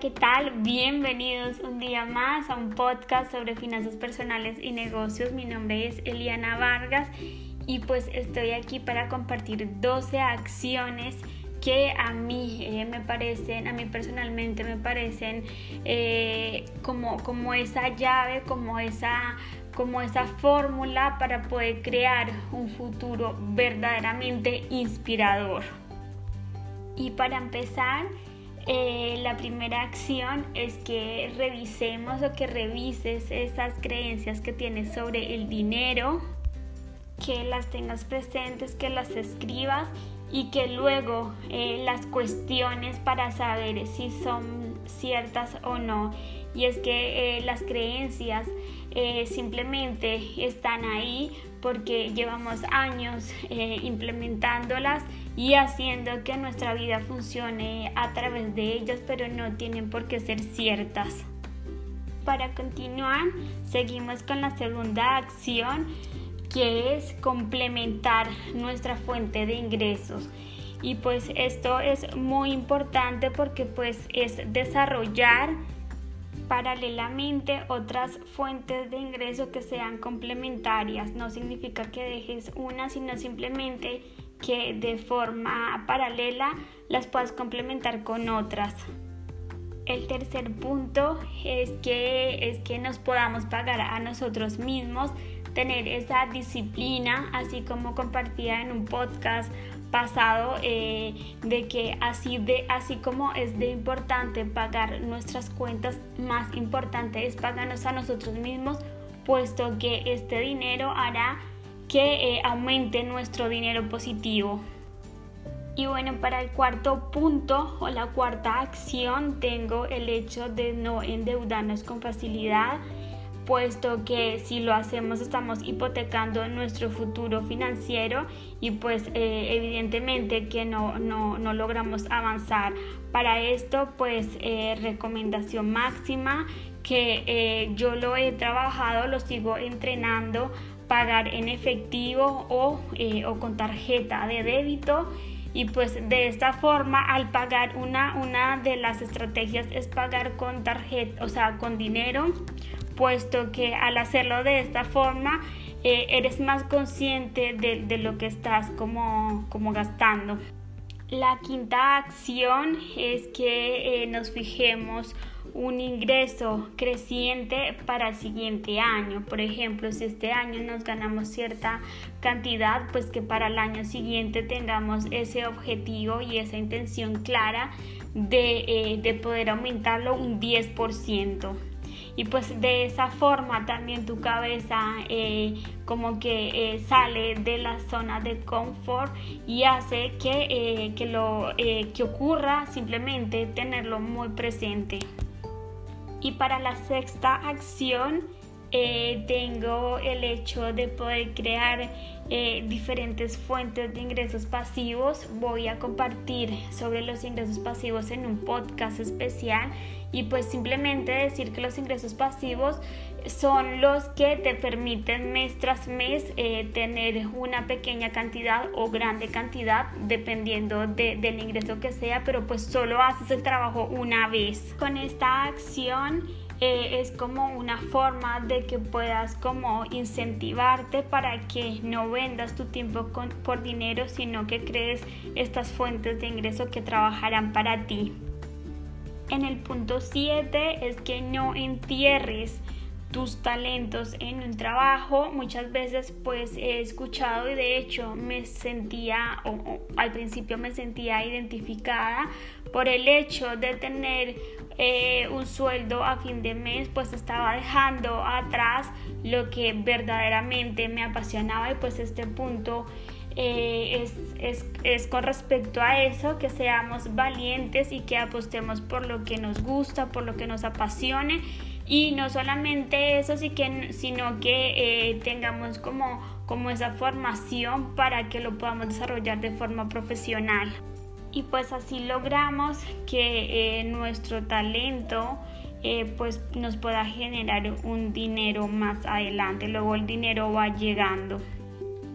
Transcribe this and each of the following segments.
¿qué tal? Bienvenidos un día más a un podcast sobre finanzas personales y negocios. Mi nombre es Eliana Vargas y pues estoy aquí para compartir 12 acciones que a mí eh, me parecen, a mí personalmente me parecen eh, como, como esa llave, como esa, como esa fórmula para poder crear un futuro verdaderamente inspirador. Y para empezar, eh, la primera acción es que revisemos o que revises esas creencias que tienes sobre el dinero, que las tengas presentes, que las escribas y que luego eh, las cuestiones para saber si son ciertas o no. Y es que eh, las creencias simplemente están ahí porque llevamos años implementándolas y haciendo que nuestra vida funcione a través de ellas, pero no tienen por qué ser ciertas. Para continuar, seguimos con la segunda acción, que es complementar nuestra fuente de ingresos. Y pues esto es muy importante porque pues es desarrollar paralelamente otras fuentes de ingreso que sean complementarias. No significa que dejes una, sino simplemente que de forma paralela las puedas complementar con otras. El tercer punto es que, es que nos podamos pagar a nosotros mismos, tener esa disciplina, así como compartía en un podcast pasado, eh, de que así, de, así como es de importante pagar nuestras cuentas, más importante es pagarnos a nosotros mismos, puesto que este dinero hará que eh, aumente nuestro dinero positivo. Y bueno, para el cuarto punto o la cuarta acción tengo el hecho de no endeudarnos con facilidad, puesto que si lo hacemos estamos hipotecando nuestro futuro financiero y pues eh, evidentemente que no, no, no, logramos avanzar. Para esto pues eh, recomendación máxima que yo lo he trabajado, lo sigo entrenando pagar en efectivo eh, o, con tarjeta de débito y pues de esta forma al pagar una, una de las estrategias es pagar con tarjeta, o sea, con dinero, puesto que al hacerlo de esta forma eh, eres más consciente de, lo que estás como, como gastando. La quinta acción es que eh, nos fijemos un ingreso creciente para el siguiente año. Por ejemplo, si este año nos ganamos cierta cantidad, pues que para el año siguiente tengamos ese objetivo y esa intención clara de, eh, poder aumentarlo un 10% y pues de esa forma también tu cabeza eh, como que eh, sale de la zona de confort y hace que, que lo que ocurra simplemente tenerlo muy presente. Y para la sexta acción eh, tengo el hecho de poder crear eh, diferentes fuentes de ingresos pasivos. Voy a compartir sobre los ingresos pasivos en un podcast especial y pues simplemente decir que los ingresos pasivos son los que te permiten mes tras mes eh, tener una pequeña cantidad o grande cantidad dependiendo del ingreso que sea, pero pues solo haces el trabajo una vez. Con esta acción eh, es como una forma de que puedas como incentivarte para que no vendas tu tiempo por dinero, sino que crees estas fuentes de ingreso que trabajarán para ti. En el punto 7 es que no entierres tus talentos en un trabajo. Muchas veces pues he escuchado y de hecho me sentía, o, al principio me sentía identificada por el hecho de tener eh, un sueldo a fin de mes, pues estaba dejando atrás lo que verdaderamente me apasionaba y pues este punto eh, es, es, es, con respecto a eso, que seamos valientes y que apostemos por lo que nos gusta, por lo que nos apasione y no solamente eso, sino que eh, tengamos como, como esa formación para que lo podamos desarrollar de forma profesional. Y pues así logramos que eh, nuestro talento eh, pues nos pueda generar un dinero más adelante, luego el dinero va llegando.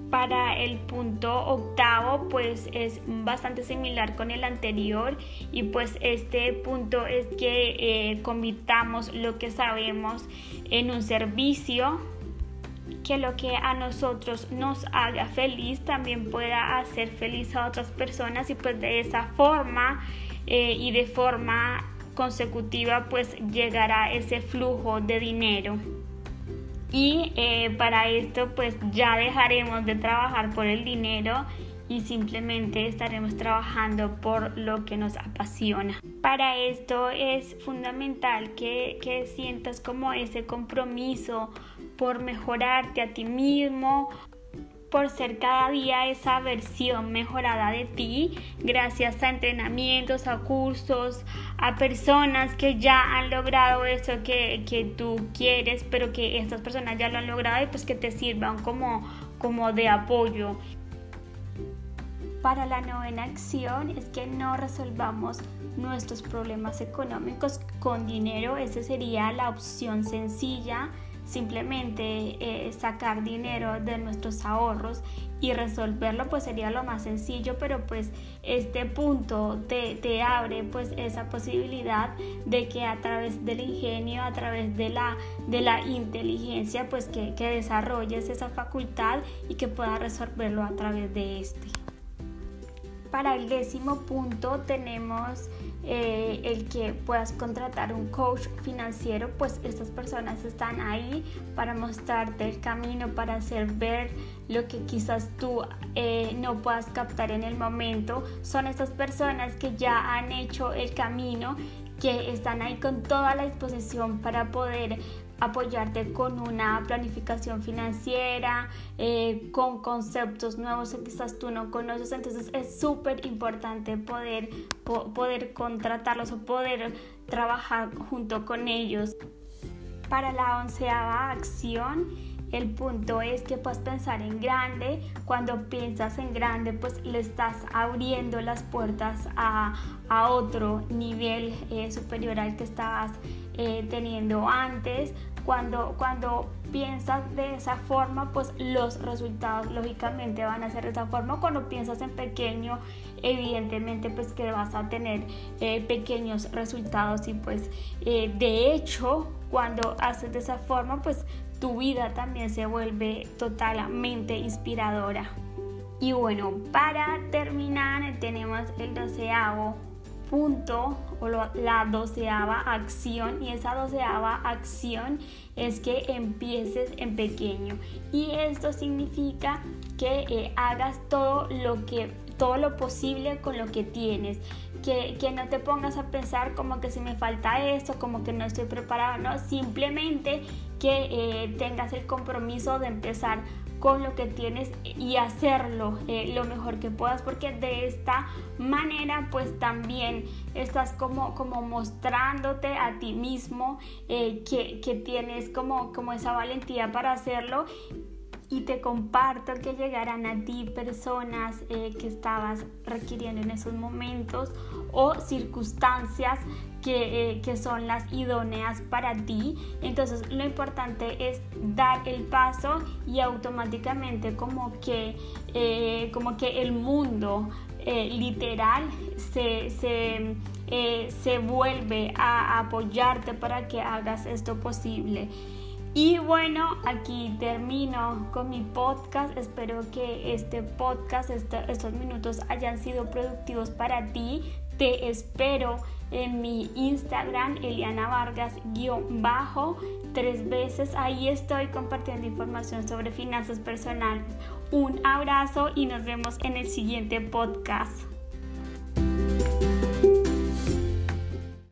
Para el punto octavo, pues es bastante similar con el anterior y pues este punto es que eh, convirtamos lo que sabemos en un servicio que lo que a nosotros nos haga feliz también pueda hacer feliz a otras personas y pues de esa forma eh, y de forma consecutiva pues llegará ese flujo de dinero y eh, para esto pues ya dejaremos de trabajar por el dinero y simplemente estaremos trabajando por lo que nos apasiona. Para esto es fundamental que, que sientas como ese compromiso por mejorarte a ti mismo, por ser cada día esa versión mejorada de ti, gracias a entrenamientos, a cursos, a personas que ya han logrado eso que, que tú quieres, pero que estas personas ya lo han logrado y pues que te sirvan como, como de apoyo. Para la novena acción es que no resolvamos nuestros problemas económicos con dinero, esa sería la opción sencilla simplemente eh, sacar dinero de nuestros ahorros y resolverlo pues sería lo más sencillo pero pues este punto te, abre pues esa posibilidad de que a través del ingenio a través de la, de la inteligencia pues que, que desarrolles esa facultad y que puedas resolverlo a través de este para el décimo punto tenemos eh, el que puedas contratar un coach financiero, pues estas personas están ahí para mostrarte el camino, para hacer ver lo que quizás tú eh, no puedas captar en el momento. Son estas personas que ya han hecho el camino, que están ahí con toda la disposición para poder apoyarte con una planificación financiera, eh, con conceptos nuevos que quizás tú no conoces. Entonces es súper importante poder, poder contratarlos o poder trabajar junto con ellos. Para la onceava acción, el punto es que puedes pensar en grande. Cuando piensas en grande, pues le estás abriendo las puertas a, otro nivel eh, superior al que estabas eh, teniendo antes. Cuando, cuando piensas de esa forma, pues los resultados lógicamente van a ser de esa forma. Cuando piensas en pequeño, evidentemente pues que vas a tener eh, pequeños resultados y pues de hecho cuando haces de esa forma pues tu vida también se vuelve totalmente inspiradora. Y bueno, para terminar tenemos el doceavo punto o la doceava acción y esa doceava acción es que empieces en pequeño y esto significa que eh, hagas todo lo que todo lo posible con lo que tienes. Que, que, no te pongas a pensar como que si me falta esto como que no estoy preparado no simplemente que eh, tengas el compromiso de empezar con lo que tienes y hacerlo eh, lo mejor que puedas porque de esta manera pues también estás como, como mostrándote a ti mismo eh, que, que, tienes como, como esa valentía para hacerlo y te comparto que llegarán a ti personas eh, que estabas requiriendo en esos momentos o circunstancias que, eh, que, son las idóneas para ti. Entonces lo importante es dar el paso y automáticamente como que, eh, como que el mundo literal se, se, se vuelve a apoyarte para que hagas esto posible. Y bueno, aquí termino con mi podcast. Espero que este podcast, estos minutos hayan sido productivos para ti. Te espero en mi Instagram, Eliana Vargas bajo tres veces. Ahí estoy compartiendo información sobre finanzas personales. Un abrazo y nos vemos en el siguiente podcast.